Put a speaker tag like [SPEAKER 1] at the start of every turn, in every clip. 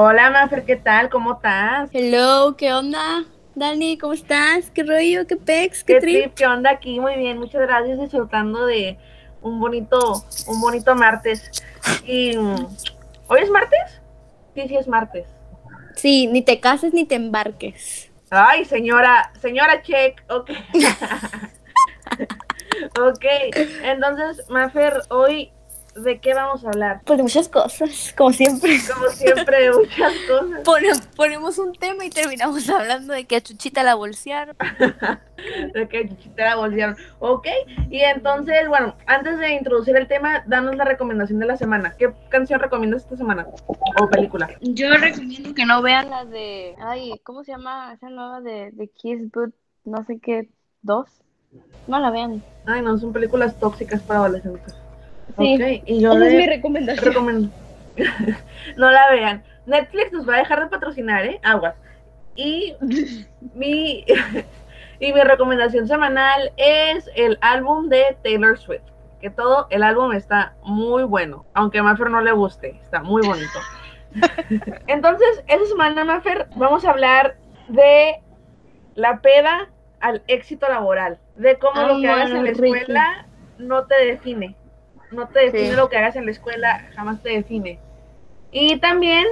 [SPEAKER 1] Hola, Mafer, ¿qué tal? ¿Cómo estás?
[SPEAKER 2] Hello, ¿qué onda? Dani, ¿cómo estás? ¿Qué rollo? ¿Qué pex? ¿Qué,
[SPEAKER 1] ¿Qué
[SPEAKER 2] trip?
[SPEAKER 1] trip? ¿Qué onda aquí? Muy bien, muchas gracias. Disfrutando de un bonito, un bonito martes. Y mm, ¿hoy es martes? Sí, sí es martes.
[SPEAKER 2] Sí, ni te cases ni te embarques.
[SPEAKER 1] Ay, señora, señora Check, ok. ok, entonces, Mafer, hoy, ¿de qué vamos a hablar?
[SPEAKER 2] Pues de muchas cosas, como siempre.
[SPEAKER 1] Como siempre, de muchas cosas.
[SPEAKER 2] Pone- ponemos un tema y terminamos hablando de que a Chuchita la bolsearon.
[SPEAKER 1] de que Chuchita la bolsearon. Ok, y entonces, bueno, antes de introducir el tema, danos la recomendación de la semana. ¿Qué canción recomiendas esta semana? O película.
[SPEAKER 2] Yo recomiendo que no vean la de. Ay, ¿cómo se llama esa nueva de, de Kiss Boot? No sé qué, dos. No la vean.
[SPEAKER 1] Ay, no, son películas tóxicas para adolescentes.
[SPEAKER 2] Sí.
[SPEAKER 1] Y yo
[SPEAKER 2] Esa es
[SPEAKER 1] de-
[SPEAKER 2] mi recomendación.
[SPEAKER 1] no la vean. Netflix nos va a dejar de patrocinar, ¿eh? Aguas. Y mi, y mi recomendación semanal es el álbum de Taylor Swift. Que todo el álbum está muy bueno. Aunque a Maffer no le guste, está muy bonito. Entonces, esta semana, Maffer, vamos a hablar de la peda al éxito laboral. De cómo lo que hagas en la escuela no te define. No te define
[SPEAKER 2] Sí.
[SPEAKER 1] lo que hagas en la escuela, jamás te define. Y también,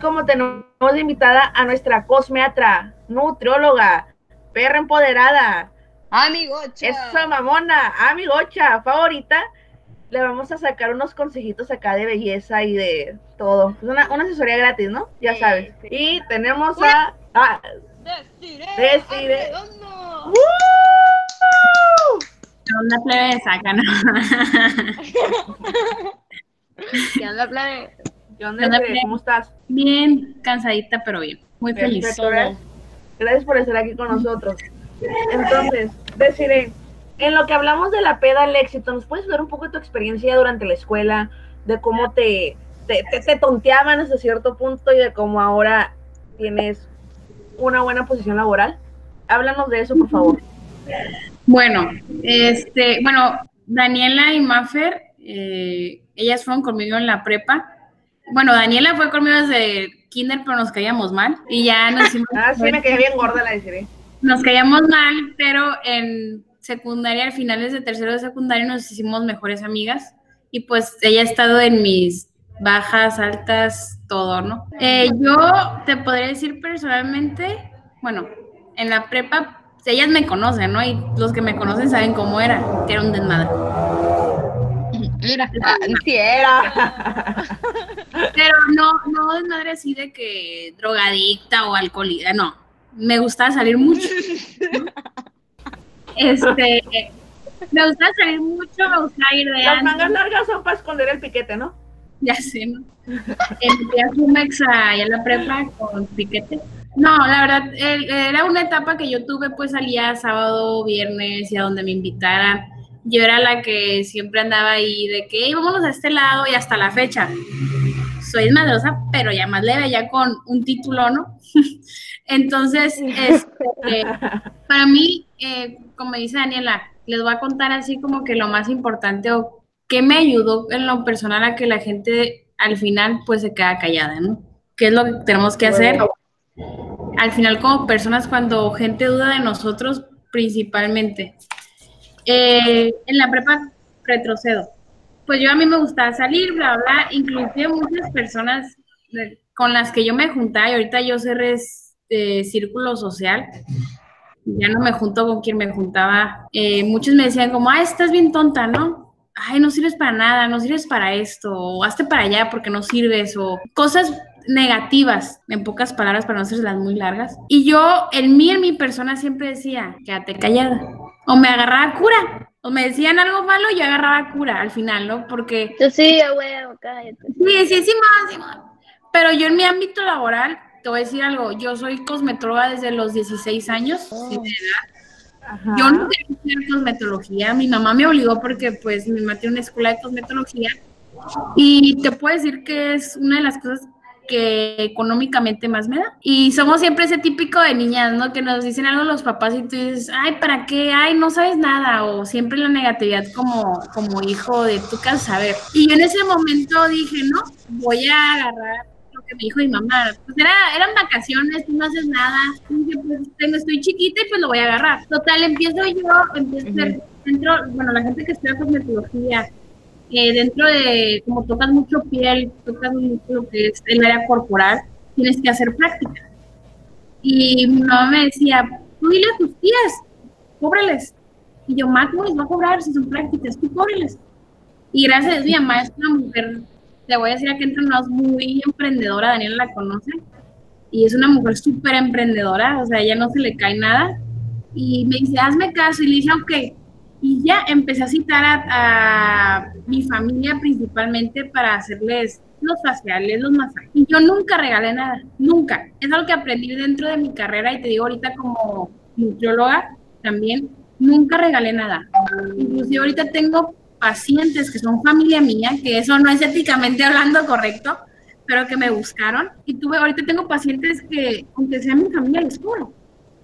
[SPEAKER 1] como tenemos de invitada a nuestra cosmeatra, nutrióloga, perra empoderada,
[SPEAKER 2] Amigocha.
[SPEAKER 1] esa mamona, amigocha, favorita, le vamos a sacar unos consejitos acá de belleza y de todo. Es Una, una asesoría gratis, ¿no? Ya
[SPEAKER 2] Sí,
[SPEAKER 1] sabes.
[SPEAKER 2] sí.
[SPEAKER 1] Y tenemos a... a.
[SPEAKER 2] Desiree.
[SPEAKER 3] ¿Qué onda, plebe? Sacan.
[SPEAKER 2] ¿Qué onda, plebe?
[SPEAKER 1] ¿Qué onda,
[SPEAKER 3] ¿Qué onda?
[SPEAKER 1] ¿Cómo estás?
[SPEAKER 3] Bien, cansadita, pero bien. Muy feliz.
[SPEAKER 1] Gracias. Por estar aquí con nosotros. Entonces, deciré, en lo que hablamos de la peda al éxito, ¿nos puedes dar un poco de tu experiencia durante la escuela? De cómo te, te, te- te tonteaban hasta cierto punto y de cómo ahora tienes una buena posición laboral. Háblanos de eso, por favor.
[SPEAKER 3] Bueno, este, bueno, Daniela y Maffer, eh, ellas fueron conmigo en la prepa. Bueno, Daniela fue conmigo desde kinder, pero nos caíamos mal. Y ya nos hicimos,
[SPEAKER 1] Ah, sí, me quedé bien gorda la deciré.
[SPEAKER 3] nos caíamos mal, pero en secundaria, al finales de tercero de secundaria, nos hicimos mejores amigas. Y pues ella ha estado en mis bajas, altas, todo, ¿no? Eh, yo te podría decir personalmente, bueno, en la prepa, ellas me conocen, ¿no? Y los que me conocen saben cómo era, que era un desmadre.
[SPEAKER 2] Era. Sí, era.
[SPEAKER 3] Pero no, no desmadre así de que drogadicta o alcohólica, no. Me gustaba salir mucho. Este, me gustaba salir mucho, me gustaba ir de
[SPEAKER 1] Las mangas largas son para esconder el piquete, ¿no?
[SPEAKER 3] Ya sé, ¿no? Entré a Jumex allá en la prepa con piquete. No, la verdad, era una etapa que yo tuve, pues salía sábado, viernes y a donde me invitaran. Yo era la que siempre andaba ahí de que "Ey, vámonos a este lado y hasta la fecha. Soy madrosa, pero ya más leve, ya con un título, ¿no? Entonces, este, para mí, eh, como dice Daniela, les voy a contar así como que lo más importante o qué me ayudó en lo personal a que la gente al final pues se queda callada, ¿no? ¿Qué es lo que tenemos que hacer? Al final como personas cuando gente duda de nosotros principalmente. Eh, en la prepa retrocedo. Pues yo a mí me gustaba salir, bla, bla, inclusive muchas personas con las que yo me juntaba y ahorita yo cerré eh, círculo social, ya no me junto con quien me juntaba. Eh, muchos me decían como, ah, estás bien tonta, ¿no? Ay, no sirves para nada, no sirves para esto, o hazte para allá porque no sirves, o cosas negativas, en pocas palabras, para no hacerlas muy largas. Y yo, en mí, en mi persona, siempre decía, quédate callada. O me agarraba cura, o me decían algo malo y yo agarraba cura al final, ¿no? Porque
[SPEAKER 2] Yo sí, a huevo, cállate.
[SPEAKER 3] Sí, sí, sí, más, sí, más. Pero yo en mi ámbito laboral, te voy a decir algo, yo soy cosmetróloga desde los 16 años.
[SPEAKER 2] Oh.
[SPEAKER 3] sí, de edad.
[SPEAKER 1] Ajá.
[SPEAKER 3] Yo no quería estudiar cosmetología, mi mamá me obligó porque pues mi mamá tiene una escuela de cosmetología y te puedo decir que es una de las cosas que económicamente más me da. Y somos siempre ese típico de niñas, ¿no? Que nos dicen algo los papás y tú dices, ay, ¿para qué? Ay, no sabes nada. O siempre la negatividad como, como hijo de tú a saber. Y yo en ese momento dije, no, voy a agarrar lo que me dijo mi mamá, pues era, eran vacaciones, tú no haces nada, y dije, pues tengo, estoy chiquita y pues lo voy a agarrar. Total, empiezo yo, empiezo a hacer dentro, bueno, la gente que estudia cosmetología, eh, dentro de, como tocas mucho piel, tocas mucho lo que es el área corporal, tienes que hacer práctica. Y mi mamá me decía, tú dile a tus tías, cóbrales. Y yo, ma, ¿cómo les va a cobrar si son prácticas? Tú cóbrales. Y gracias a mi mamá es una mujer, le voy a decir aquí entre nosotros, muy emprendedora, Daniela la conoce, y es una mujer súper emprendedora, o sea, ella no se le cae nada. Y me dice, hazme caso, y le dije, ok. Y ya empecé a citar a, a mi familia principalmente para hacerles los faciales, los masajes. Y yo nunca regalé nada, nunca. Es algo que aprendí dentro de mi carrera y te digo ahorita como nutrióloga también, nunca regalé nada. Inclusive ahorita tengo pacientes que son familia mía, que eso no es éticamente hablando correcto, pero que me buscaron. Y tuve, ahorita tengo pacientes que, aunque sea mi familia, les curo.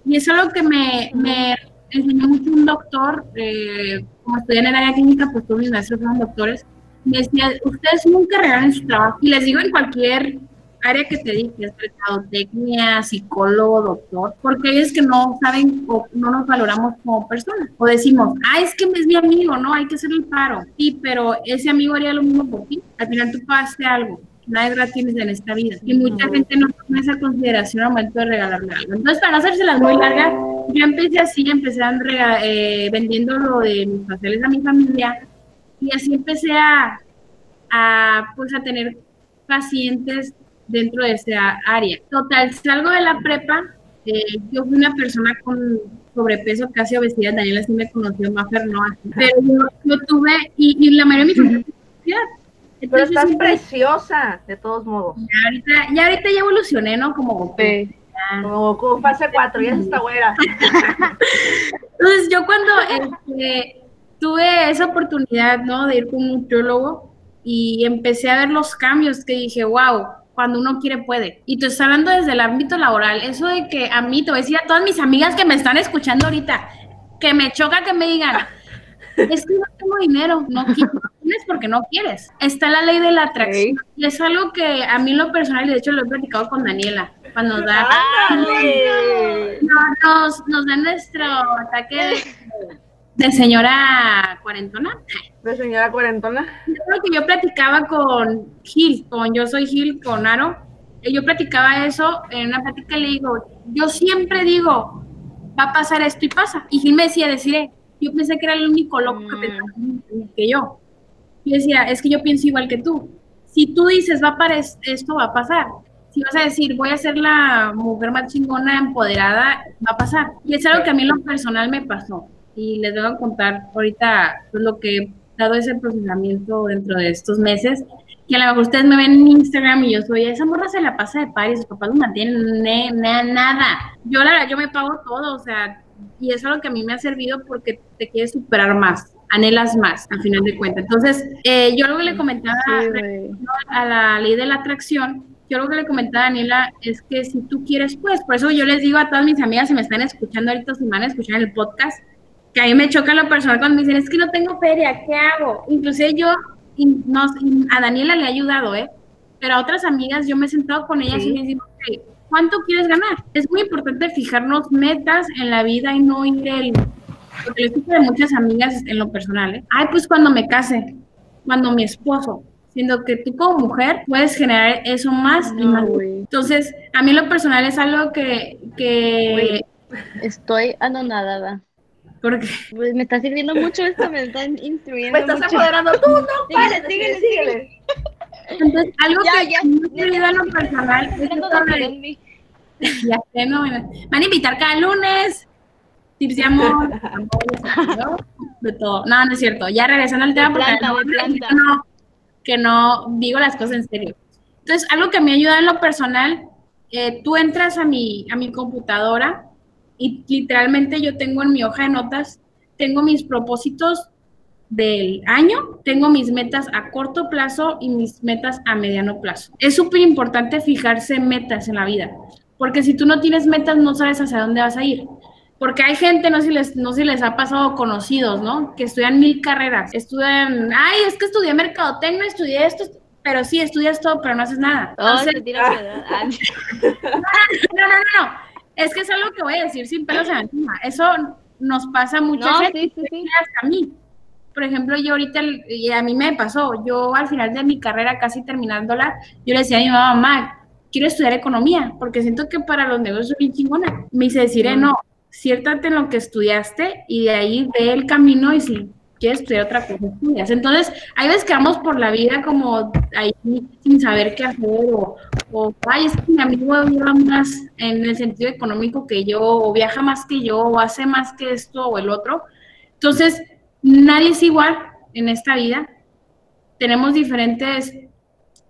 [SPEAKER 3] Y es algo que me, me enseñó mucho un doctor, eh, como estudié en el área clínica, pues todos mis maestros fueron doctores, me decía, ustedes nunca regalan su trabajo. Y les digo en cualquier área que te dediques, mercadotecnia, psicólogo, doctor, porque es que no saben o no nos valoramos como personas. O decimos, ah, es que es mi amigo, no, hay que hacer el paro. Sí, pero ese amigo haría lo mismo por ti. Al final tú pagaste algo. Nada es gratis en esta vida. Y mucha gente no toma esa consideración al momento de regalarle algo. Entonces, para no hacérselas muy largas, yo empecé así, empecé eh, vendiendo lo de mis pasteles a mi familia y así empecé a, a, pues, a tener pacientes dentro de esa área. Total, salgo de la prepa, eh, yo fui una persona con sobrepeso, casi obesidad, Daniela sí me conoció, más no, pero yo, yo tuve, y, la mayoría de mi familia
[SPEAKER 1] pero estás preciosa, de todos modos.
[SPEAKER 3] Ya ahorita, ya ahorita ya evolucioné, ¿no? Como
[SPEAKER 1] Como Como fase 4, ya está güera.
[SPEAKER 3] Entonces, yo cuando este, tuve esa oportunidad, ¿no? De ir con un nutriólogo y empecé a ver los cambios que dije, wow, cuando uno quiere puede. Y tú estás hablando desde el ámbito laboral, eso de que a mí, te voy a decir a todas mis amigas que me están escuchando ahorita, que me choca que me digan, es que no tengo dinero, no quieres porque no quieres. Está la ley de la atracción. Y es algo que a mí lo personal, y de hecho lo he platicado con Daniela, cuando da, nos, nos da nuestro ataque de de señora cuarentona.
[SPEAKER 1] De señora cuarentona.
[SPEAKER 3] Yo que yo platicaba con Gil, con Yo Soy Gil, con Aro. Yo platicaba eso en una plática y le digo, yo siempre digo, va a pasar esto y pasa. Y Gil me decía, deciré, yo pensé que era el único loco que pensaba mm. que yo. Yo decía, es que yo pienso igual que tú. Si tú dices, va a pasar esto, va a pasar. Si vas a decir, voy a ser la mujer más chingona, empoderada, va a pasar. Y es algo que a mí en lo personal me pasó y les voy a contar ahorita pues, lo que he dado ese procesamiento dentro de estos meses, que a lo mejor ustedes me ven en Instagram y yo soy, esa morra se la pasa de par y sus papás no mantienen nada. Yo la verdad, yo me pago todo, o sea, y eso es lo que a mí me ha servido porque te quieres superar más, anhelas más, al final de cuentas. Entonces, eh, yo lo que le comentaba a la ley de la atracción, yo lo que le comentaba a Daniela es que si tú quieres, pues, por eso yo les digo a todas mis amigas, si me están escuchando ahorita, si me van a escuchar en el podcast, que a mí me choca lo personal cuando me dicen, es que no tengo feria, ¿qué hago? Inclusive yo, a Daniela le ha ayudado, ¿eh? Pero a otras amigas yo me he sentado con ellas y les digo, ¿cuánto quieres ganar? Es muy importante fijarnos metas en la vida y no ir el... Porque le escucho de muchas amigas en lo personal, ¿eh? Ay, pues cuando me case, cuando mi esposo, siendo que tú como mujer puedes generar eso más y más. Entonces, a mí lo personal es algo que... que...
[SPEAKER 2] Estoy anonadada.
[SPEAKER 3] Porque
[SPEAKER 2] pues me está sirviendo mucho esto, me están instruyendo.
[SPEAKER 1] Me estás apoderando tú, no, síguele, síguele, síguele.
[SPEAKER 3] Entonces, algo ya, que ya, me ayuda a lo personal es que ya sé, no, van a invitar cada lunes, tips de amor, de todo. No, no es cierto. Ya regresando al tema, porque no, que no digo las cosas en serio. Entonces, algo que me ayuda en lo personal, eh, tú entras a mi, a mi computadora y literalmente yo tengo en mi hoja de notas, tengo mis propósitos del año, tengo mis metas a corto plazo y mis metas a mediano plazo. Es súper importante fijarse metas en la vida, porque si tú no tienes metas no sabes hacia dónde vas a ir. Porque hay gente, no sé si les, no si les ha pasado conocidos, ¿no? Que estudian mil carreras, estudian, ay, es que estudié mercadotecnia, estudié esto, pero sí, estudias todo, pero no haces nada.
[SPEAKER 2] Oh,
[SPEAKER 3] Entonces,
[SPEAKER 2] te. Ah,
[SPEAKER 3] no, no, no, no. Es que es algo que voy a decir sin pelos en la lengua. Eso nos pasa a mucha
[SPEAKER 2] No,
[SPEAKER 3] gente,
[SPEAKER 2] sí, sí, sí.
[SPEAKER 3] hasta a mí. Por ejemplo, yo ahorita, y a mí me pasó, yo al final de mi carrera, casi terminándola, yo le decía a mi mamá, mamá, quiero estudiar economía, porque siento que para los negocios soy bien chingona. Me dice, deciré,
[SPEAKER 1] Mm.
[SPEAKER 3] no, ciértate en lo que estudiaste y de ahí ve el camino y si quieres estudiar otra cosa, estudias. Entonces, hay veces que vamos por la vida como ahí sin saber qué hacer o, o ay, es que mi amigo lleva más en el sentido económico que yo, o viaja más que yo, o hace más que esto o el otro. Entonces, nadie es igual en esta vida. Tenemos diferentes,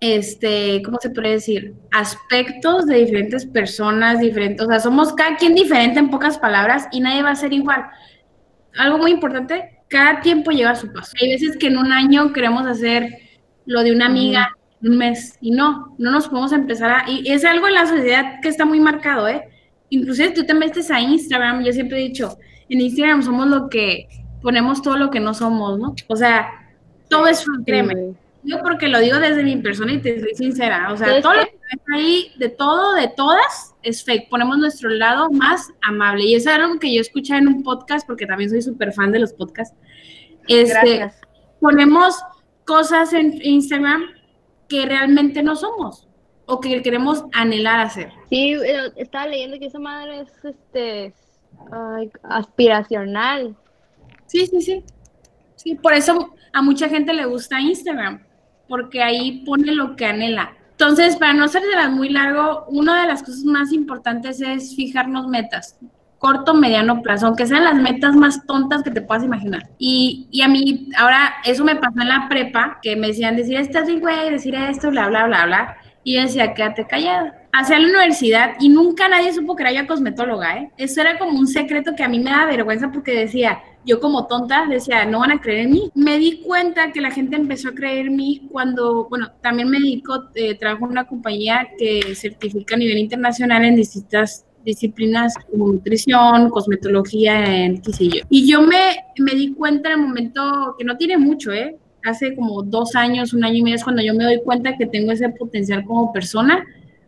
[SPEAKER 3] este, ¿cómo se puede decir? Aspectos de diferentes personas, diferentes, o sea, somos cada quien diferente en pocas palabras y nadie va a ser igual. Algo muy importante, cada tiempo lleva su paso. Hay veces que en un año queremos hacer lo de una amiga un mes y no, no nos podemos empezar a... Y es algo en la sociedad que está muy marcado, ¿eh? Inclusive tú te metes a Instagram, yo siempre he dicho, en Instagram somos lo que ponemos todo lo que no somos, ¿no? O sea, todo es créeme.
[SPEAKER 2] güey.
[SPEAKER 3] Porque lo digo desde mi persona y te soy sincera, o sea,
[SPEAKER 2] ¿Sabes
[SPEAKER 3] todo lo que ves ahí, de todo, de todas, es fake. Ponemos nuestro lado más amable. Y eso es algo que yo escuché en un podcast, porque también soy súper fan de los podcasts. Este,
[SPEAKER 1] Gracias.
[SPEAKER 3] ponemos cosas en Instagram que realmente no somos o que queremos anhelar hacer.
[SPEAKER 2] Sí, eh, estaba leyendo que esa madre es este aspiracional.
[SPEAKER 3] Sí, sí, sí. Sí, por eso a mucha gente le gusta Instagram, porque ahí pone lo que anhela. Entonces, para no ser de las muy largo, una de las cosas más importantes es fijarnos metas, corto, mediano plazo, aunque sean las metas más tontas que te puedas imaginar. Y, y a mí, ahora, eso me pasó en la prepa, que me decían decir esto así, güey, decir esto, bla, bla, bla, bla. Y yo decía, quédate callada. Hacia la universidad y nunca nadie supo que era yo cosmetóloga, ¿eh? Eso era como un secreto que a mí me da vergüenza porque decía, yo como tonta decía, no van a creer en mí. Me di cuenta que la gente empezó a creer en mí cuando, bueno, también me dedico, eh, trabajo en una compañía que certifica a nivel internacional en distintas disciplinas como nutrición, cosmetología, en qué sé yo. Y yo me, me di cuenta en el momento que no tiene mucho, ¿eh? Hace como dos años, un año y medio es cuando yo me doy cuenta que tengo ese potencial como persona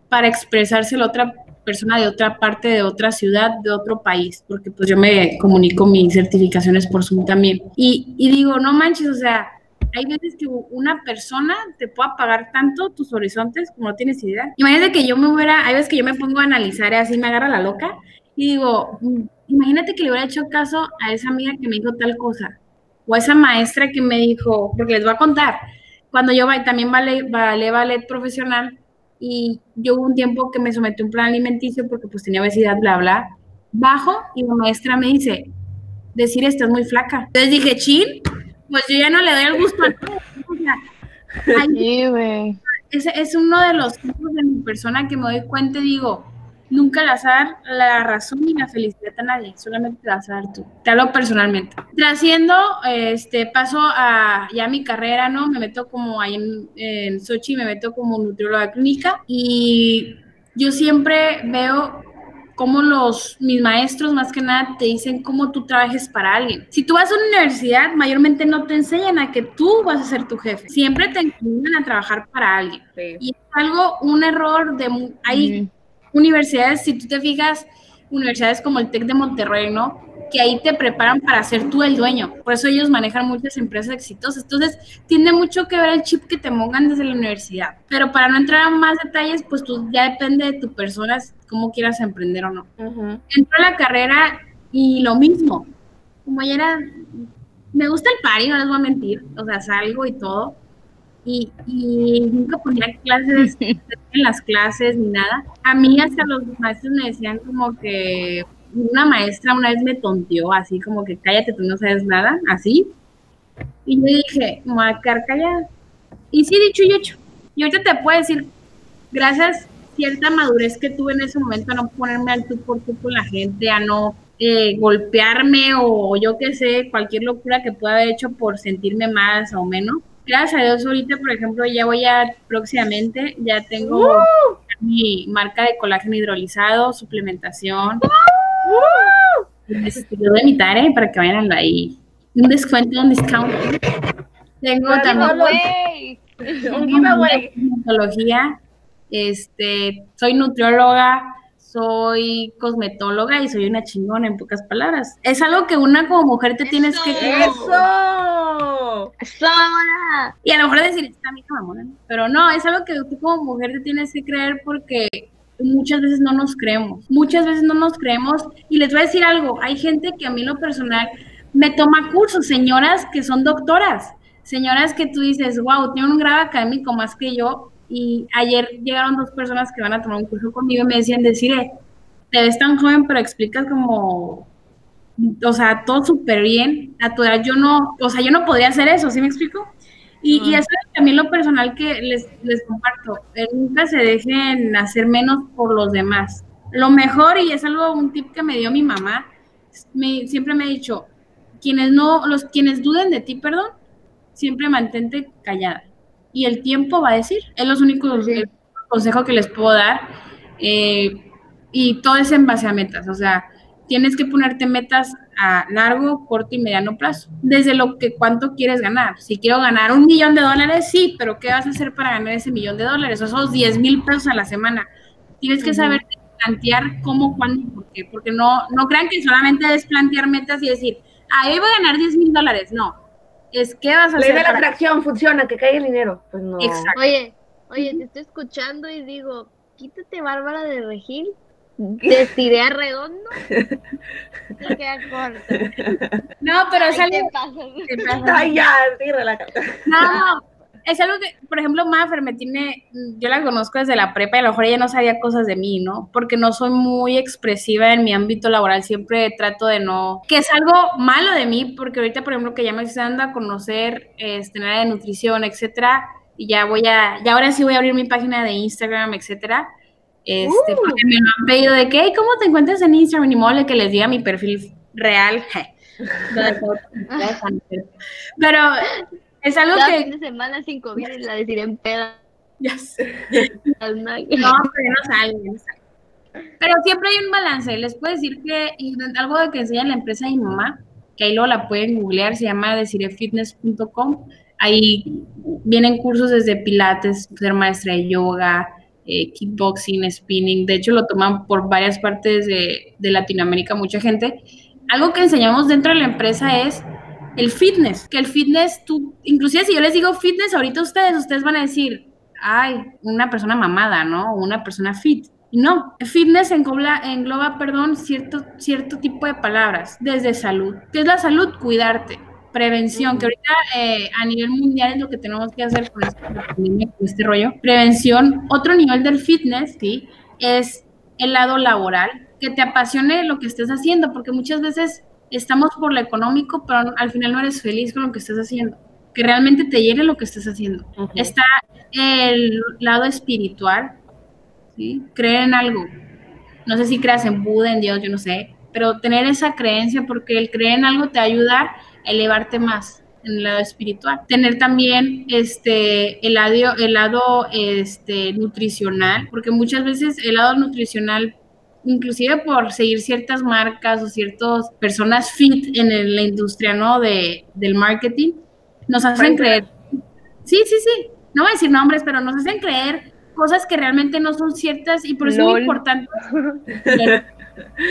[SPEAKER 3] para expresárselo a otra persona de otra parte, de otra ciudad, de otro país, porque pues yo me comunico mis certificaciones por Zoom también. Y, y digo, no manches, o sea, hay veces que una persona te puede apagar tanto tus horizontes como no tienes idea. Imagínate que yo me hubiera, hay veces que yo me pongo a analizar y así me agarra la loca y digo, mm, imagínate que le hubiera hecho caso a esa amiga que me dijo tal cosa o esa maestra que me dijo, porque les voy a contar, cuando yo también ballet, ballet, ballet profesional y yo hubo un tiempo que me sometí a un plan alimenticio porque pues tenía obesidad, bla, bla, bajo y la maestra me dice, decir estás muy flaca. Entonces dije, chin, pues yo ya no le doy el gusto a todo. O sea, ay,
[SPEAKER 2] Sí,
[SPEAKER 3] ese es uno de los tipos de mi persona que me doy cuenta y digo, nunca le vas a dar la razón ni la felicidad a nadie, solamente te vas a dar tú. Te hablo personalmente. Trasciendo, este, paso a ya mi carrera, ¿no? Me meto como ahí en, en Sochi, me meto como nutrióloga clínica y yo siempre veo cómo los, mis maestros más que nada te dicen cómo tú trabajes para alguien. Si tú vas a una universidad, mayormente no te enseñan a que tú vas a ser tu jefe. Siempre te enseñan a trabajar para alguien.
[SPEAKER 1] Sí.
[SPEAKER 3] Y es algo, un error de... Hay. Universidades, si tú te fijas, universidades como el TEC de Monterrey, ¿no? Que ahí te preparan para ser tú el dueño. Por eso ellos manejan muchas empresas exitosas. Entonces, tiene mucho que ver el chip que te pongan desde la universidad. Pero para no entrar a más detalles, pues tú ya depende de tu persona cómo quieras emprender o no.
[SPEAKER 1] Ujú.
[SPEAKER 3] Entró a la carrera y lo mismo. Como ya era, me gusta el party, no les voy a mentir. O sea, salgo y todo. Y, y nunca ponía clases en las clases ni nada. A mí hasta los maestros me decían como que una maestra una vez me tonteó así como que cállate, tú no sabes nada, así. Y yo dije, me voy a quedar callada. Y sí, dicho y hecho. Y ahorita te puedo decir, gracias cierta madurez que tuve en ese momento a no ponerme al tú por tú con la gente, a no eh, golpearme o yo qué sé, cualquier locura que pueda haber hecho por sentirme más o menos. Gracias a Dios ahorita, por ejemplo, ya voy a próximamente, ya tengo mi marca de colágeno hidrolizado, suplementación. Este, lo voy a imitar, ¿eh? Para que vayan ahí. Un descuento, un discount. Tengo también
[SPEAKER 1] no. Un giveaway.
[SPEAKER 3] Este, soy nutrióloga, soy cosmetóloga y soy una chingona en pocas palabras. Es algo que una como mujer te tienes que
[SPEAKER 1] ¡Eso!
[SPEAKER 2] ¡Sola!
[SPEAKER 3] Y a lo mejor decir, está mi mamona, pero no, es algo que tú como mujer te tienes que creer porque muchas veces no nos creemos, muchas veces no nos creemos y les voy a decir algo, hay gente que a mí en lo personal me toma cursos, señoras que son doctoras, señoras que tú dices, wow, tienen un grado académico más que yo y ayer llegaron dos personas que van a tomar un curso conmigo y me decían, decir, te ves tan joven pero explicas como o sea, todo súper bien. A tu edad yo no, o sea, yo no podía hacer eso, ¿sí me explico? Y, y eso es también lo personal que les, les comparto. Eh, nunca se dejen hacer menos por los demás. Lo mejor, y es algo, un tip que me dio mi mamá, me, siempre me ha dicho, quienes no, los quienes duden de ti, perdón, siempre mantente callada. Y el tiempo va a decir, es los únicos
[SPEAKER 2] Sí.
[SPEAKER 3] que les puedo dar. Eh, y todo es en base a metas, o sea, tienes que ponerte metas a largo, corto y mediano plazo. Desde lo que cuánto quieres ganar. Si quiero ganar un millón de dólares, sí, pero ¿qué vas a hacer para ganar ese millón de dólares? O esos 10 mil pesos a la semana. Tienes que
[SPEAKER 1] Ujú.
[SPEAKER 3] saber plantear cómo, cuándo y por qué. Porque no, no crean que solamente es plantear metas y decir, ah, hoy voy a ganar 10 mil dólares. No. Es qué vas a
[SPEAKER 1] Ley
[SPEAKER 3] hacer.
[SPEAKER 1] de la
[SPEAKER 3] para-
[SPEAKER 1] atracción, funciona, que caiga el dinero. Pues no.
[SPEAKER 3] Exacto.
[SPEAKER 2] Oye, oye, te estoy escuchando y digo, quítate Bárbara de Regil, destiré redondo, te queda corto.
[SPEAKER 3] No, pero
[SPEAKER 2] Ay, te pasas.
[SPEAKER 3] que pasa.
[SPEAKER 1] Ay, ya, sí, relájate.
[SPEAKER 3] No, es algo que, por ejemplo, Mafer me tiene, yo la conozco desde la prepa y a lo mejor ella no sabía cosas de mí, ¿no? Porque no soy muy expresiva en mi ámbito laboral, siempre trato de no, que es algo malo de mí, porque ahorita, por ejemplo, que ya me estoy dando a conocer, este, en área de nutrición, etcétera, y ya voy a, ya ahora sí voy a abrir mi página de Instagram, etcétera, este,
[SPEAKER 1] Uh.
[SPEAKER 3] porque me lo han pedido de que, "Hey, ¿cómo te encuentras en Instagram? Y modo de que les diga mi perfil real, pero es algo
[SPEAKER 2] Cada
[SPEAKER 3] que...
[SPEAKER 2] fin de semana sin COVID la destiré en peda.
[SPEAKER 3] Ya sé. No, pero no sale, ya no sale. Pero siempre hay un balance. Les puedo decir que algo de que enseña la empresa de mi mamá, que ahí luego la pueden googlear, se llama decirefitness.com. Ahí vienen cursos desde pilates, ser maestra de yoga, eh, kickboxing, spinning. De hecho, lo toman por varias partes de, de Latinoamérica, mucha gente. Algo que enseñamos dentro de la empresa es el fitness, que el fitness, tú, inclusive si yo les digo fitness ahorita ustedes, ustedes van a decir, ay, una persona mamada, ¿no? Una persona fit. No, fitness engloba, engloba perdón, cierto, cierto tipo de palabras, desde salud. ¿Qué es la salud? Cuidarte. Prevención, que ahorita eh, a nivel mundial es lo que tenemos que hacer con, pandemia, con este rollo. Prevención. Otro nivel del fitness, ¿sí? Es el lado laboral, que te apasione lo que estés haciendo, porque muchas veces estamos por lo económico, pero al final no eres feliz con lo que estás haciendo. Que realmente te llene lo que estás haciendo. Está el lado espiritual, ¿sí? Creer en algo. No sé si creas en Buda, en Dios, yo no sé, pero tener esa creencia, porque el creer en algo te ayuda a elevarte más en el lado espiritual. Tener también este, el lado, el lado este, nutricional, porque muchas veces el lado nutricional, inclusive por seguir ciertas marcas o ciertas personas fit en la industria ¿no? de, del marketing, nos hacen creer. Sí, sí, sí. No voy a decir nombres, pero nos hacen creer cosas que realmente no son ciertas y por eso es muy importante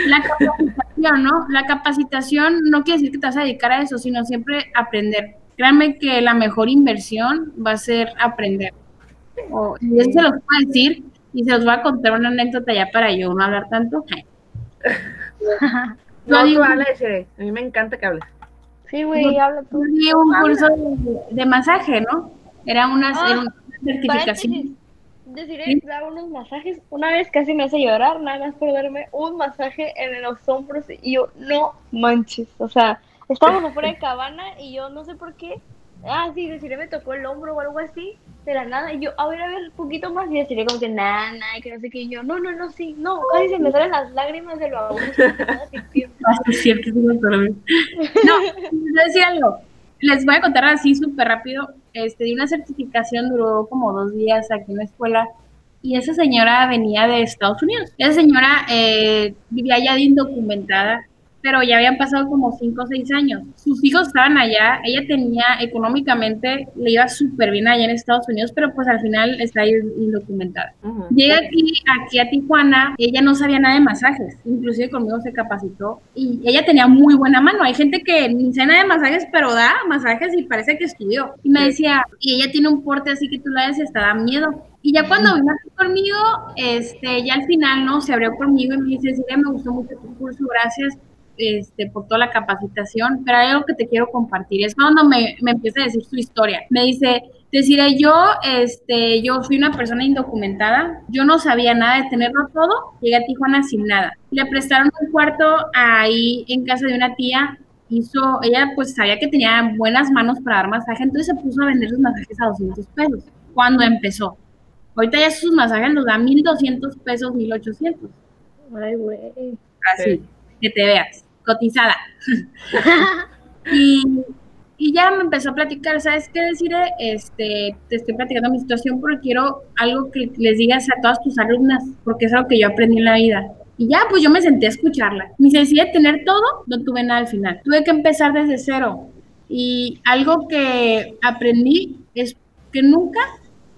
[SPEAKER 3] la capacitación, ¿no? La capacitación no quiere decir que te vas a dedicar a eso, sino siempre aprender. Créanme que la mejor inversión va a ser aprender. Y eso se los puedo decir y se los voy a contar una anécdota ya para yo no hablar tanto.
[SPEAKER 1] No,
[SPEAKER 3] digo-
[SPEAKER 1] Desiree. A mí me encanta que hables.
[SPEAKER 2] Sí, güey, habla tú.
[SPEAKER 3] Di un curso de, de masaje, ¿no? Era una,
[SPEAKER 2] Ah,
[SPEAKER 3] era una certificación.
[SPEAKER 2] Deciré que daba unos masajes. Una vez casi me hace llorar, nada más por darme un masaje en los hombros. Y yo, no manches. O sea, estábamos afuera de cabana y yo no sé por qué. Ah, sí, Deciré me tocó el hombro o algo así. De la nada. Y yo, a ver, a ver, un poquito más. Y Deciré como que nada, nada, que no sé qué. Y yo, no, no, no, sí, no. Casi se me salen las lágrimas de lo agudo.
[SPEAKER 3] Ah, cierto. No, decir algo. Les voy a contar así súper rápido. Este, di una certificación, duró como dos días aquí en la escuela. Y esa señora venía de Estados Unidos. Esa señora eh, vivía ya de indocumentada, pero ya habían pasado como cinco o seis años. Sus hijos estaban allá, ella tenía económicamente, le iba súper bien allá en Estados Unidos, pero pues al final está ahí indocumentada. Llega aquí, aquí a Tijuana, ella no sabía nada de masajes, inclusive conmigo se capacitó y ella tenía muy buena mano. Hay gente que ni sabe nada de masajes, pero da masajes y parece que estudió. Y me decía, y ella tiene un porte así que tú la ves y hasta da miedo. Y ya cuando vino aquí conmigo, este, ya al final, ¿no? Se abrió conmigo y me dice, sí, me gustó mucho tu curso, gracias este, por toda la capacitación, pero hay algo que te quiero compartir. Es cuando me, me empieza a decir su historia. Me dice, deciré yo, este, yo fui una persona indocumentada, yo no sabía nada de tenerlo todo, llegué a Tijuana sin nada. Le prestaron un cuarto ahí en casa de una tía, hizo, ella pues sabía que tenía buenas manos para dar masaje, entonces se puso a vender sus masajes a 200 pesos cuando empezó. Ahorita ya sus masajes los da 1200 pesos, 1800.
[SPEAKER 2] Ay, güey.
[SPEAKER 3] Así, que te veas cotizada. y, y, ya me empezó a platicar, ¿sabes qué decir? Este, te estoy platicando mi situación porque quiero algo que les digas a todas tus alumnas, porque es algo que yo aprendí en la vida. Y ya, pues yo me senté a escucharla. Me decía tener todo, no tuve nada al final. Tuve que empezar desde cero. Y algo que aprendí es que nunca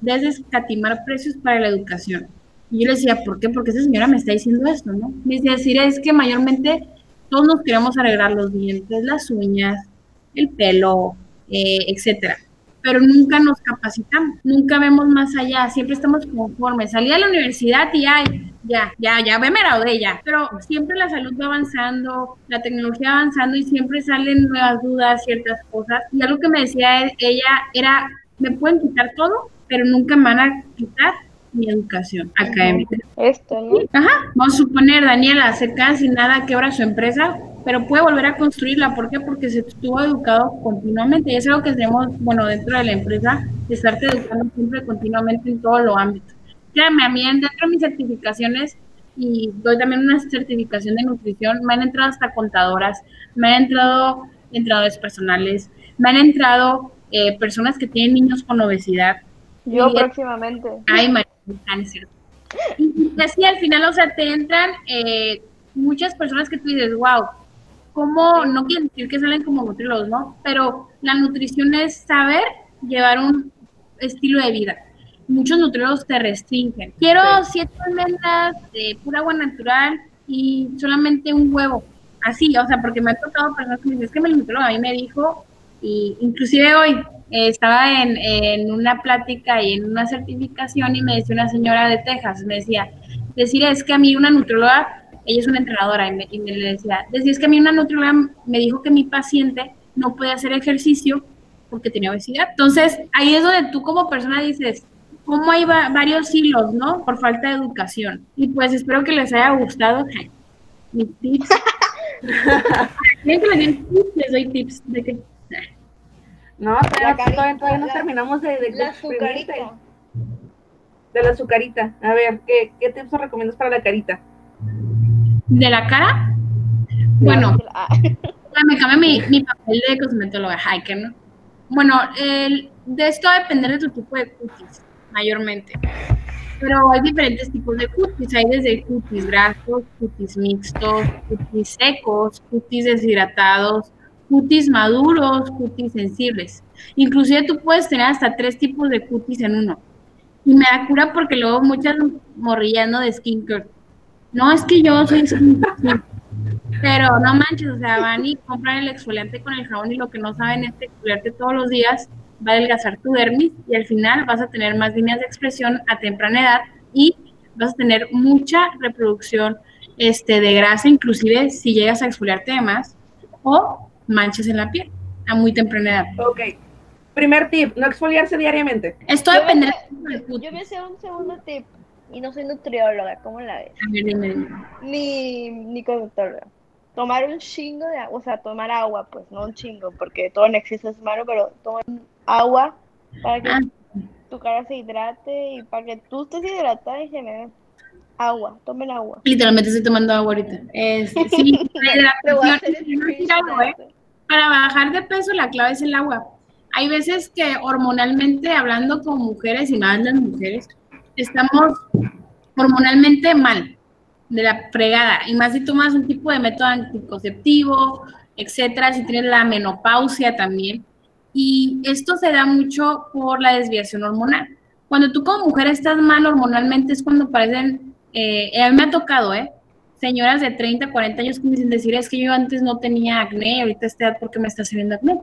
[SPEAKER 3] debes escatimar precios para la educación. Y yo le decía, ¿por qué? Porque esa señora me está diciendo esto, ¿no? Me decía, decir, es que mayormente todos nos queremos arreglar los dientes, las uñas, el pelo, eh, etcétera. Pero nunca nos capacitamos, nunca vemos más allá, siempre estamos conformes. Salí a la universidad y ay, ya, ya, ya me gradué ya. Pero siempre la salud va avanzando, la tecnología avanzando y siempre salen nuevas dudas, ciertas cosas. Y algo que me decía ella era, me pueden quitar todo, pero nunca me van a quitar mi educación académica.
[SPEAKER 2] Esto, ¿no?
[SPEAKER 3] Ajá, vamos a suponer, Daniela, hace casi nada quebra su empresa, pero puede volver a construirla. ¿Por qué? Porque se estuvo educado continuamente. Y es algo que tenemos, bueno, dentro de la empresa, de estarte educando siempre continuamente en todo lo ámbito. Créanme, a mí dentro de mis certificaciones, y doy también una certificación de nutrición, me han entrado hasta contadoras, me han entrado entrenadores personales, me han entrado eh, personas que tienen niños con obesidad.
[SPEAKER 2] Yo próximamente.
[SPEAKER 3] Ay, María, y así al final, o sea, te entran eh, muchas personas que tú dices, wow, ¿cómo? No quiero decir que salen como nutriólogos, ¿no? Pero la nutrición es saber llevar un estilo de vida. Muchos nutriólogos te restringen. Quiero siete almendras de pura agua natural y solamente un huevo. Así, o sea, porque me ha tocado personas que me dicen, es que el nutriólogo a mí me dijo, y inclusive hoy, estaba en, en, una plática y en una certificación y me decía una señora de Texas, me decía, decir es que a mí una nutrióloga, ella es una entrenadora y me, y me decía, decir es que a mí una nutrióloga me dijo que mi paciente no puede hacer ejercicio porque tenía obesidad. Entonces, ahí es donde tú como persona dices, ¿cómo hay varios hilos, no? Por falta de educación. Y pues espero que les haya gustado mis tips. les doy tips de que
[SPEAKER 1] no, todavía, todavía, no terminamos de, de
[SPEAKER 2] la azucarita.
[SPEAKER 1] De la azucarita. A ver, ¿qué, qué tips recomiendas para la carita?
[SPEAKER 3] ¿De la cara? Bueno, me cambia mi, mi, papel de cosmetóloga, hiker, ¿no? Bueno, el, de esto va a depender de tu tipo de cutis, mayormente. Pero hay diferentes tipos de cutis. Hay desde cutis grasos, cutis mixtos, cutis secos, cutis deshidratados, cutis maduros, cutis sensibles. Inclusive tú puedes tener hasta tres tipos de cutis en uno. Y me da cura porque luego muchas morrillando de skincare. No es que yo soy skincare, pero no manches, o sea, van y compran el exfoliante con el jabón y lo que no saben es que exfoliarte todos los días va a adelgazar tu dermis y al final vas a tener más líneas de expresión a temprana edad y vas a tener mucha reproducción este, de grasa, inclusive si llegas a exfoliarte de más, o manchas en la piel a muy temprana edad.
[SPEAKER 1] Ok. Primer tip, no exfoliarse diariamente.
[SPEAKER 3] Esto depende.
[SPEAKER 2] Yo voy a hacer un segundo tip y no soy nutrióloga, ¿cómo la ves?
[SPEAKER 3] A ver, dime,
[SPEAKER 2] Ni, ni conductora. Tomar un chingo de agua, o sea, tomar agua, pues no un chingo, porque todo en exceso es malo, pero tomar agua para que ah. tu cara se hidrate y para que tú estés hidratada y generes agua, tomen agua.
[SPEAKER 3] Literalmente estoy tomando agua ahorita. Este, sí, para bajar de peso la clave es el agua. Hay veces que hormonalmente hablando con mujeres y más las mujeres, estamos hormonalmente mal. de la fregada. Y más si tomas un tipo de método anticonceptivo, etcétera, si tienes la menopausia también. Y esto se da mucho por la desviación hormonal. Cuando tú como mujer estás mal hormonalmente es cuando parecen, eh, a mí me ha tocado, ¿eh? Señoras de 30, 40 años que me dicen decir, es que yo antes no tenía acné, ahorita esta edad porque me está saliendo acné.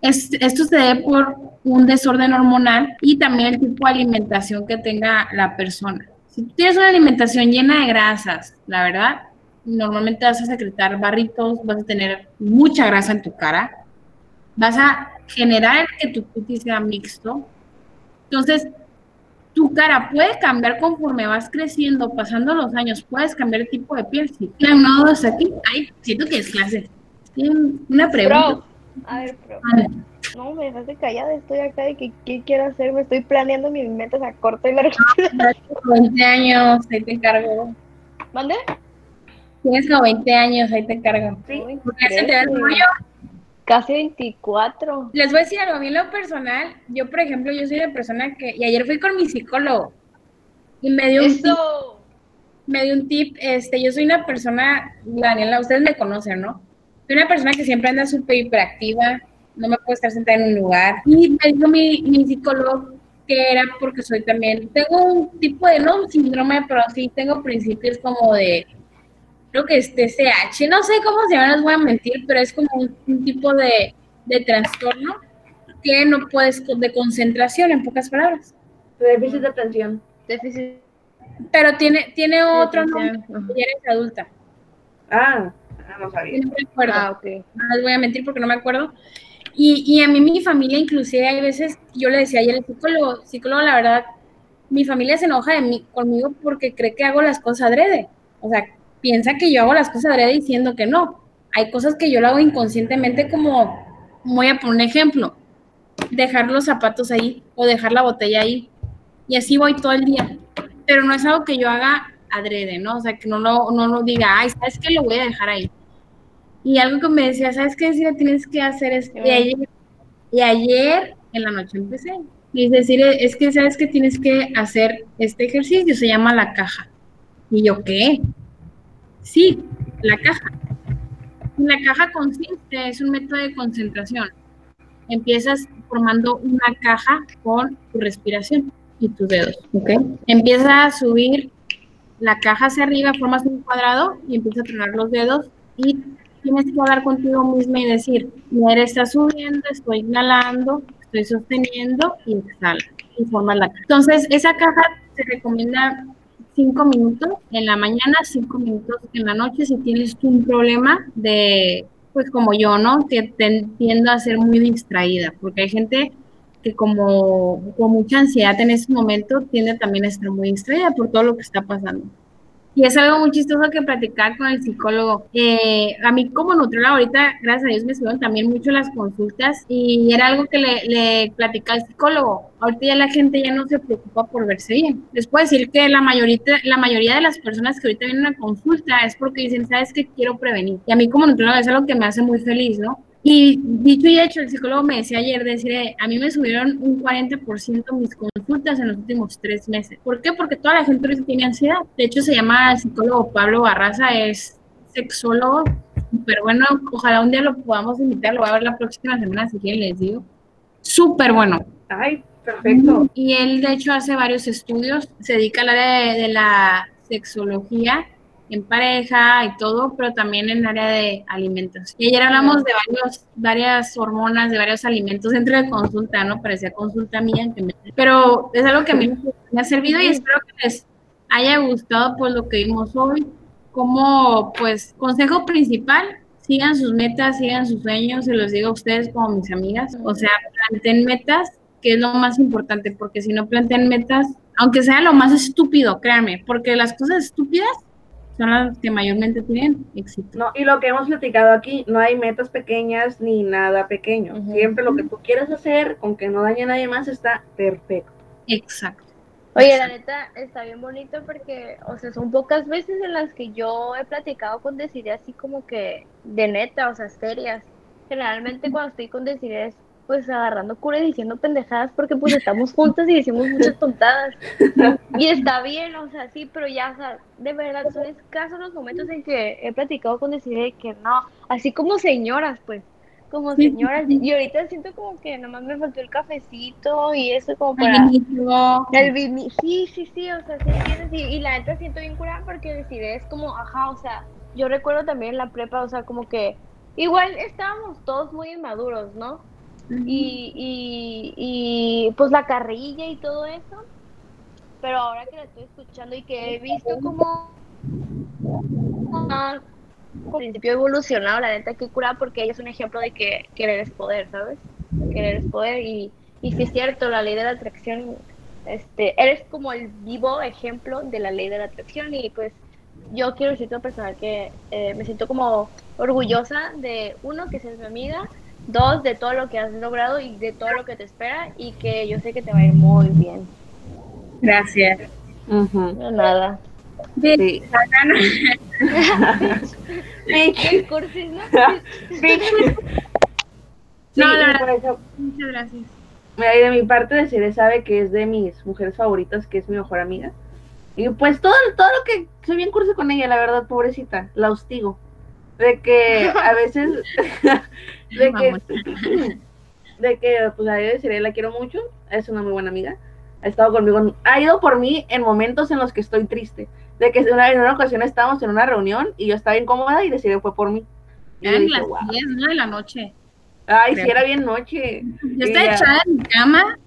[SPEAKER 3] esto se debe por un desorden hormonal y también el tipo de alimentación que tenga la persona. Si tú tienes una alimentación llena de grasas, la verdad, normalmente vas a secretar barritos, vas a tener mucha grasa en tu cara, vas a generar que tu cutis sea mixto. Entonces, tu cara puede cambiar conforme vas creciendo, pasando los años, puedes cambiar el tipo de piel. Sí, no, hasta aquí. Ay, siento que es clase. Una pregunta.
[SPEAKER 2] a ver, pro. No, me dejaste callada, estoy acá de que qué quiero hacer, me estoy planeando mis metas a corto y largo.
[SPEAKER 3] 20 años, ahí te encargo.
[SPEAKER 2] ¿Mande?
[SPEAKER 3] Tienes como 20 años, ahí te encargo. Sí, porque se te
[SPEAKER 2] Casi 24.
[SPEAKER 3] Les voy a decir algo, a mí en lo personal, yo por ejemplo, yo soy una persona que, y ayer fui con mi psicólogo, y me dio un tip, me dio un tip, este, yo soy una persona, Daniela, ustedes me conocen, ¿no? Soy una persona que siempre anda súper hiperactiva, no me puedo estar sentada en un lugar, y me dijo mi, mi psicólogo que era porque soy también, tengo un tipo de, no síndrome, pero sí tengo principios como de creo que es TCH, no sé cómo se llama, les voy a mentir, pero es como un, tipo de, trastorno que no puedes, de concentración, en pocas palabras.
[SPEAKER 1] Déficit de atención.
[SPEAKER 2] Déficit.
[SPEAKER 3] Pero tiene, tiene otro nombre, ya eres adulta.
[SPEAKER 1] Ah, ah, no sabía.
[SPEAKER 3] No me acuerdo. Ah, okay. No les voy a mentir porque no me acuerdo. Y, y a mí, mi familia, inclusive, hay veces, yo le decía ayer al psicólogo, psicólogo, la verdad, mi familia se enoja de mí, conmigo porque cree que hago las cosas adrede. O sea, piensa que yo hago las cosas adrede diciendo que no. Hay cosas que yo lo hago inconscientemente como, voy a poner un ejemplo, dejar los zapatos ahí o dejar la botella ahí. Y así voy todo el día. Pero no es algo que yo haga adrede, ¿no? O sea, que no lo, no lo diga, ay, ¿sabes qué? Lo voy a dejar ahí. Y algo que me decía, ¿sabes qué? Si tienes que hacer es... Y ayer, y ayer en la noche empecé. Y es decir, es que sabes que tienes que hacer este ejercicio, se llama la caja. Y yo, ¿qué? Sí, la caja. La caja consiste, es un método de concentración. Empiezas formando una caja con tu respiración y tus dedos, ¿ok? Empiezas a subir la caja hacia arriba, formas un cuadrado y empiezas a tronar los dedos y tienes que hablar contigo misma y decir, mi aire está subiendo, estoy inhalando, estoy sosteniendo y exhala y formas la caja. Entonces, esa caja se recomienda cinco minutos en la mañana, cinco minutos en la noche si tienes un problema de, pues como yo, ¿no? Que te tiendo a ser muy distraída, porque hay gente que como con mucha ansiedad en ese momento tiende también a estar muy distraída por todo lo que está pasando. Y es algo muy chistoso que platicar con el psicólogo. Eh, a mí como nutrióloga ahorita, gracias a Dios, me subieron también mucho las consultas y era algo que le, le platicaba al psicólogo. Ahorita ya la gente ya no se preocupa por verse bien. Les puedo decir que la mayoría, la mayoría de las personas que ahorita vienen a consulta es porque dicen, ¿sabes qué? Quiero prevenir. Y a mí como nutrióloga es algo que me hace muy feliz, ¿no? Y dicho y hecho, el psicólogo me decía ayer, decir, a mí me subieron un 40% mis consultas en los últimos tres meses. ¿Por qué? Porque toda la gente tiene ansiedad. De hecho, se llama el psicólogo Pablo Barraza, es sexólogo, pero bueno, ojalá un día lo podamos invitar, lo voy a ver la próxima semana, si quieren les digo. Súper bueno.
[SPEAKER 1] Ay, perfecto.
[SPEAKER 3] Y él, de hecho, hace varios estudios, se dedica al área de la sexología en pareja y todo, pero también en área de alimentos. Y ayer hablamos de varios, varias hormonas, de varios alimentos dentro de consulta, ¿no? Parecía consulta mía, pero es algo que a mí me ha servido y espero que les haya gustado pues lo que vimos hoy. Como pues consejo principal, sigan sus metas, sigan sus sueños, se los digo a ustedes como mis amigas, o sea, planteen metas, que es lo más importante, porque si no plantean metas, aunque sea lo más estúpido, créanme, porque las cosas estúpidas son las que mayormente tienen éxito.
[SPEAKER 1] No, y lo que hemos platicado aquí, no hay metas pequeñas ni nada pequeño. Siempre lo que tú quieres hacer, con que no dañe a nadie más, está perfecto.
[SPEAKER 3] Exacto.
[SPEAKER 2] Oye, la neta está bien bonito porque, o sea, son pocas veces en las que yo he platicado con Desiree así como que de neta, o sea, serias. Generalmente cuando estoy con Desiree es pues agarrando cura y diciendo pendejadas porque pues estamos juntas y decimos muchas tontadas. Y está bien, o sea, sí, pero ya, o sea, de verdad, son escasos los momentos en que he platicado con decir que no, así como señoras, pues, como señoras. Y ahorita siento como que nomás me faltó el cafecito y eso como para... El vini Sí, sí, sí, o sea, sí, y, y la neta siento bien curada porque decir es como, ajá, o sea, yo recuerdo también la prepa, o sea, como que igual estábamos todos muy inmaduros, ¿no? Y, y, y, pues la carrilla y todo eso. Pero ahora que la estoy escuchando y que he visto como ah, principio evolucionado, la neta que cura porque ella es un ejemplo de que querer es poder, ¿sabes? Querer es poder y, y si es cierto, la ley de la atracción, este, eres como el vivo ejemplo de la ley de la atracción y pues yo quiero decirte a personal que eh, me siento como orgullosa de uno que seas mi amiga dos, de todo lo que has logrado y de todo lo que te espera y que yo sé que te va a ir muy bien.
[SPEAKER 3] Gracias.
[SPEAKER 2] No, nada.
[SPEAKER 3] Sí.
[SPEAKER 2] cursis, ¿no?
[SPEAKER 3] no, la verdad. Muchas gracias.
[SPEAKER 1] Y de mi parte deciré, sabe que es de mis mujeres favoritas, que es mi mejor amiga. Y pues todo, todo lo que soy bien cursi con ella, la verdad, pobrecita, la hostigo de que a veces, de que, de que, pues a decirle, la quiero mucho, es una muy buena amiga, ha estado conmigo, ha ido por mí en momentos en los que estoy triste, de que en una, en una ocasión estábamos en una reunión y yo estaba incómoda y decidió fue por mí.
[SPEAKER 3] Eran las 10, ¿no? De la noche.
[SPEAKER 1] Ay, sí, era bien noche.
[SPEAKER 3] Yo estaba echada en mi cama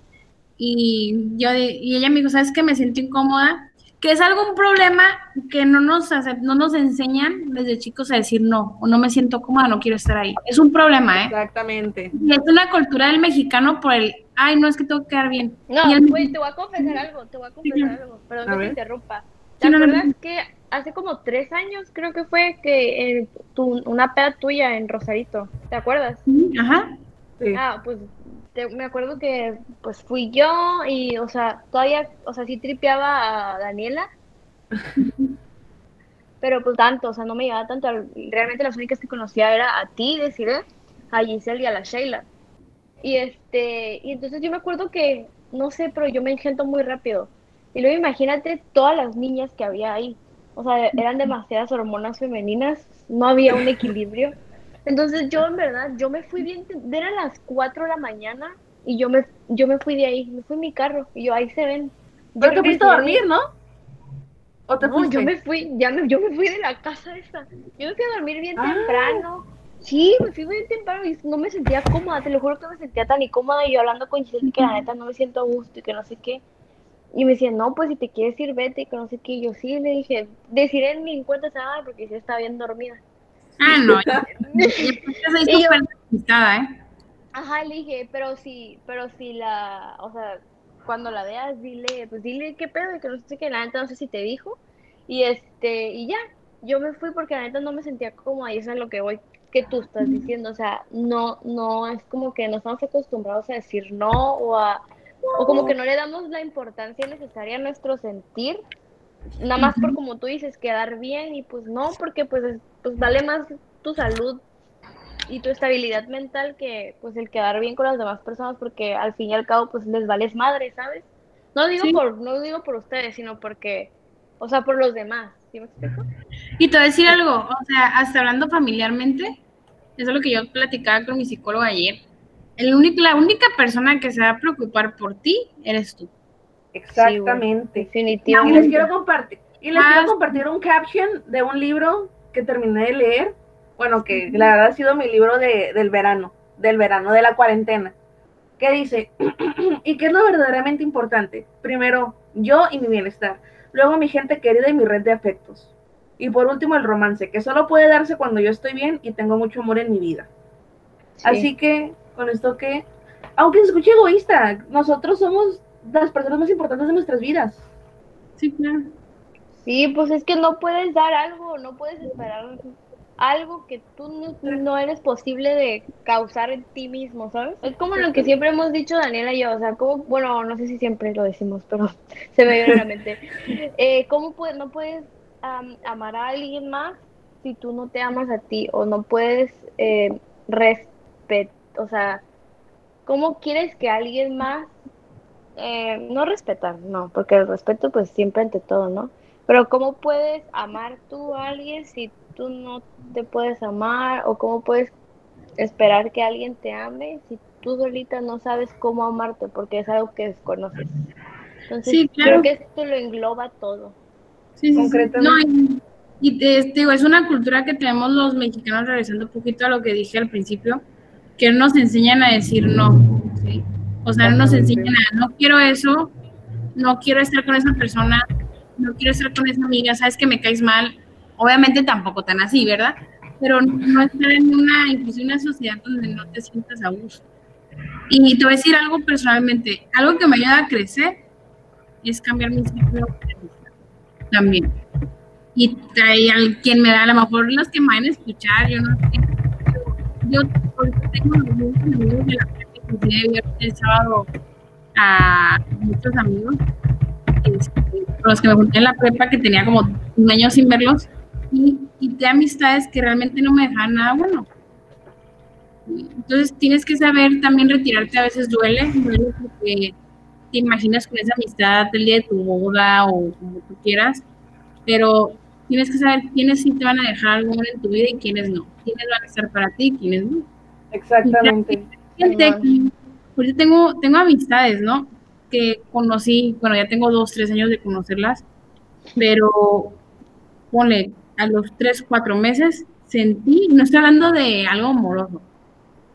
[SPEAKER 3] y yo y ella me dijo, ¿sabes qué? Me sentí incómoda que es algún problema que no nos, no nos enseñan desde chicos a decir no, o no me siento cómoda, no quiero estar ahí. Es un problema, ¿eh?
[SPEAKER 1] Exactamente.
[SPEAKER 3] Y es una cultura del mexicano por el, ay, no es que tengo que quedar bien.
[SPEAKER 2] No, pues te voy a confesar algo, te voy a confesar algo, perdón que te interrumpa. ¿Te acuerdas que hace como tres años creo que fue que eh, tu, una peda tuya en Rosarito, ¿te acuerdas?
[SPEAKER 3] Ajá.
[SPEAKER 2] Ah, pues me acuerdo que pues fui yo y, o sea, todavía, o sea, sí tripeaba a Daniela. pero pues tanto, o sea, no me llevaba tanto. Realmente las únicas que conocía era a ti, decir, a Giselle y a la Sheila. Y este, y entonces yo me acuerdo que, no sé, pero yo me engento muy rápido. Y luego imagínate todas las niñas que había ahí. O sea, eran demasiadas hormonas femeninas, no había un equilibrio. Entonces yo en verdad, yo me fui bien, eran las 4 de la mañana y yo me, yo me fui de ahí, me fui en mi carro y yo ahí se ven.
[SPEAKER 1] Pero te fuiste a dormir, ¿no?
[SPEAKER 2] ¿O te no, yo me fui, ya me, yo me fui de la casa esa. Yo me fui a dormir bien ah. temprano. Sí, me fui bien temprano y no me sentía cómoda, te lo juro que me sentía tan incómoda y yo hablando con Giselle que la neta no me siento a gusto y que no sé qué. Y me decía, no, pues si te quieres ir, vete, y que no sé qué. Y yo sí, le dije, deciré en mi cuenta nada porque sí estaba bien dormida.
[SPEAKER 3] Ah, no. yo, ¿eh?
[SPEAKER 2] Ajá, le dije, pero si, pero si la, o sea, cuando la veas, dile, pues dile qué pedo, que no sé qué, la neta no sé si te dijo. Y este, y ya, yo me fui porque la neta no me sentía cómoda y eso es lo que voy, que tú estás diciendo, o sea, no, no, es como que no estamos acostumbrados a decir no o a, o como que no le damos la importancia necesaria a nuestro sentir nada más por como tú dices, quedar bien y pues no, porque pues, pues vale más tu salud y tu estabilidad mental que pues el quedar bien con las demás personas porque al fin y al cabo pues les vales madre, ¿sabes? No digo por no digo por ustedes, sino porque o sea, por los demás, ¿sí me explico?
[SPEAKER 3] Y te voy a decir algo, o sea, hasta hablando familiarmente, eso es lo que yo platicaba con mi psicólogo ayer. El único, la única persona que se va a preocupar por ti eres tú.
[SPEAKER 1] Exactamente. definitivamente. Y les quiero compartir, y les quiero compartir un caption de un libro que terminé de leer. Bueno, que la verdad ha sido mi libro de, del verano, del verano, de la cuarentena. Que dice, ¿y qué es lo verdaderamente importante? Primero, yo y mi bienestar. Luego mi gente querida y mi red de afectos. Y por último, el romance, que solo puede darse cuando yo estoy bien y tengo mucho amor en mi vida. Así que, con esto que, aunque se escuche egoísta, nosotros somos las personas más importantes de nuestras vidas.
[SPEAKER 3] Sí, claro.
[SPEAKER 2] Sí, pues es que no puedes dar algo, no puedes esperar algo que tú no, eres posible de causar en ti mismo, ¿sabes? Es como lo que siempre hemos dicho Daniela y yo, o sea, como, bueno, no sé si siempre lo decimos, pero se me viene a la mente. Eh, ¿Cómo puedes, no puedes amar a alguien más si tú no te amas a ti? O no puedes eh, respetar, o sea, ¿cómo quieres que alguien más, eh, no respetar, no, porque el respeto pues siempre ante todo, ¿no? Pero ¿cómo puedes amar tú a alguien si tú no te puedes amar? ¿O cómo puedes esperar que alguien te ame si tú solita no sabes cómo amarte porque es algo que desconoces? Entonces,
[SPEAKER 3] Sí, claro.
[SPEAKER 2] creo que esto lo engloba todo.
[SPEAKER 3] Sí, sí.
[SPEAKER 1] Concretamente.
[SPEAKER 3] No, y, y te, te digo, es una cultura que tenemos los mexicanos, regresando un poquito a lo que dije al principio, que no nos enseñan a decir no. O sea, no nos enseñan a, no quiero eso, no quiero estar con esa persona, no quiero estar con esa amiga, sabes que me caes mal. Obviamente tampoco tan así, ¿verdad? Pero no estar en una, incluso una sociedad donde no te sientas a gusto. Y te voy a decir algo personalmente, algo que me ayuda a crecer es cambiar mi ciclo también. Y trae al quien me da, a lo mejor los que me van a escuchar, yo no sé. Yo tengo amigos de la inclusive vi el sábado a muchos amigos este, con los que me junté en la prepa, que tenía como un año sin verlos, y quité amistades que realmente no me dejaban nada bueno. Entonces tienes que saber también retirarte, a veces duele, duele porque te imaginas con esa amistad el día de tu boda o como tú quieras, pero tienes que saber quiénes sí te van a dejar algo bueno en tu vida y quiénes no, quiénes van a estar para ti y quiénes no.
[SPEAKER 1] Exactamente.
[SPEAKER 3] Que ahorita tengo, tengo amistades, ¿no? Que conocí, bueno, ya tengo dos, tres años de conocerlas, pero ponle, a los tres, cuatro meses sentí, no estoy hablando de algo amoroso,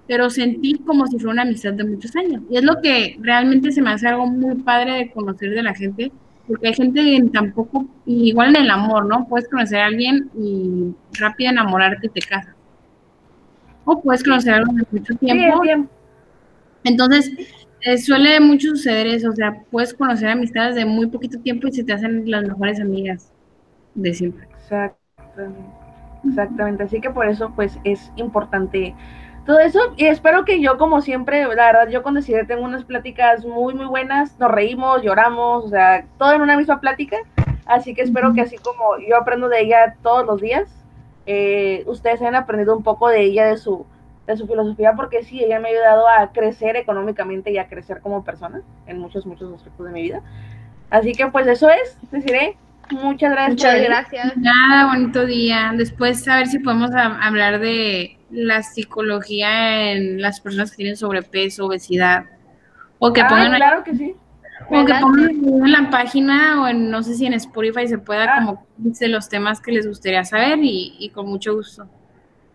[SPEAKER 3] pero sentí como si fuera una amistad de muchos años. Y es lo que realmente se me hace algo muy padre de conocer de la gente, porque hay gente que tampoco, igual en el amor, ¿no? Puedes conocer a alguien y rápido enamorarte y te casas. O puedes conocer de mucho
[SPEAKER 1] Sí,
[SPEAKER 3] tiempo entonces, eh, suele mucho suceder eso, o sea, puedes conocer amistades de muy poquito tiempo y se te hacen las mejores amigas de siempre.
[SPEAKER 1] Exactamente. Exactamente. Así que por eso, pues, es importante todo eso. Y espero que yo, como siempre, la verdad, yo con Desiree tengo unas pláticas muy, muy buenas. Nos reímos, lloramos, o sea, todo en una misma plática. Así que espero que así como yo aprendo de ella todos los días, eh, ustedes hayan aprendido un poco de ella, de su, de su filosofía, porque sí, ella me ha ayudado a crecer económicamente y a crecer como persona en muchos, muchos aspectos de mi vida. Así que pues eso es, Desiree. Muchas gracias.
[SPEAKER 2] Muchas gracias.
[SPEAKER 3] Nada, bonito día. Después a ver si podemos a- hablar de la psicología en las personas que tienen sobrepeso, obesidad. O que
[SPEAKER 1] Ah,
[SPEAKER 3] pongan,
[SPEAKER 1] claro que sí.
[SPEAKER 3] O que pongan en la página o en, no sé si en Spotify se pueda
[SPEAKER 1] Ah.
[SPEAKER 3] como de los temas que les gustaría saber y, y con mucho gusto.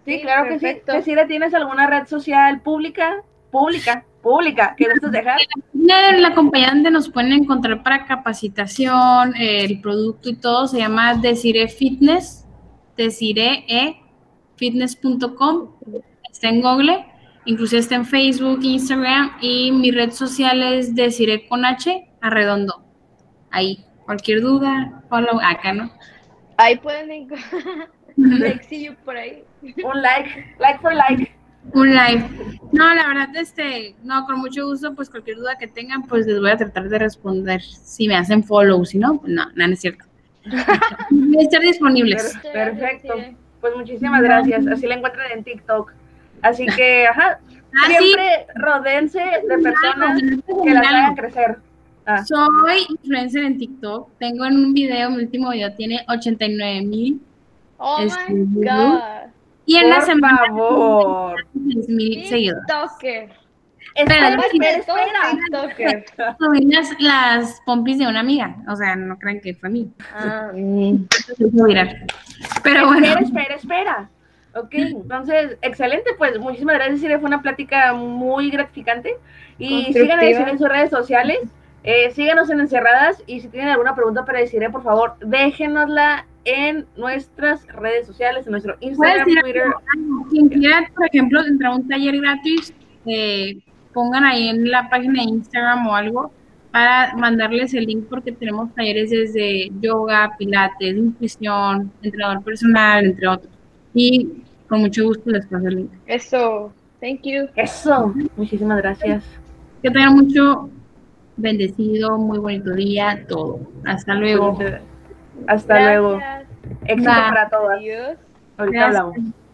[SPEAKER 1] Sí,
[SPEAKER 2] Sí,
[SPEAKER 1] claro que sí. Decirle, ¿tienes alguna red social pública? Pública, pública, que gustes dejar?
[SPEAKER 3] La, la compañía donde nos pueden encontrar para capacitación, el producto y todo se llama Desire Fitness, desiree.fitness.com, está en Google, inclusive está en Facebook, Instagram y mi red social es Desire con H, arredondo. Ahí, cualquier duda, follow acá, ¿no?
[SPEAKER 2] Ahí pueden encontrar Lexillo por ahí.
[SPEAKER 1] Un like, like for like.
[SPEAKER 3] Un live. No, la verdad, este, no, con mucho gusto, pues cualquier duda que tengan, pues les voy a tratar de responder. Si me hacen follow, si no, pues no, no, no es cierto. Voy a estar disponibles.
[SPEAKER 1] Per- Perfecto. Pues muchísimas gracias. Así la encuentran en TikTok. Así que, ajá,
[SPEAKER 3] Ah, sí.
[SPEAKER 1] siempre rodense de personas que las hagan crecer. Ah,
[SPEAKER 3] Soy influencer en TikTok. Tengo en un video, mi último video tiene 89 mil.
[SPEAKER 2] Oh
[SPEAKER 3] Este,
[SPEAKER 2] my
[SPEAKER 3] ¿no?
[SPEAKER 2] god.
[SPEAKER 3] Y en la
[SPEAKER 1] por
[SPEAKER 3] semana
[SPEAKER 1] favor.
[SPEAKER 3] 6 mil seguidores.
[SPEAKER 2] TikToker.
[SPEAKER 1] Espera,
[SPEAKER 3] Espera, las, las pompis de una amiga. O sea, no crean que fue a mí.
[SPEAKER 2] Ah.
[SPEAKER 3] Pero bueno.
[SPEAKER 1] Espera, espera, espera. Ok, entonces, excelente, pues muchísimas gracias, Sire, fue una plática muy gratificante. Y sigan a Desiree en sus redes sociales, eh, síganos en Encerradas y si tienen alguna pregunta para Desiree, por favor, déjenosla en nuestras redes sociales, en nuestro Instagram, Twitter.
[SPEAKER 3] Quien quiera, por ejemplo, entrar a un taller gratis, eh, pongan ahí en la página de Instagram o algo para mandarles el link porque tenemos talleres desde yoga, pilates, intuición, entrenador personal, entre otros. Y con mucho gusto les paso el link.
[SPEAKER 2] Eso. Thank you.
[SPEAKER 1] Eso, muchísimas gracias.
[SPEAKER 3] Que tengan mucho bendecido, muy bonito día, todo. Hasta luego.
[SPEAKER 1] Hasta luego. Éxito
[SPEAKER 3] Bye.
[SPEAKER 1] para todas.
[SPEAKER 2] Adiós.
[SPEAKER 1] Ahorita
[SPEAKER 3] Gracias.
[SPEAKER 1] hablamos.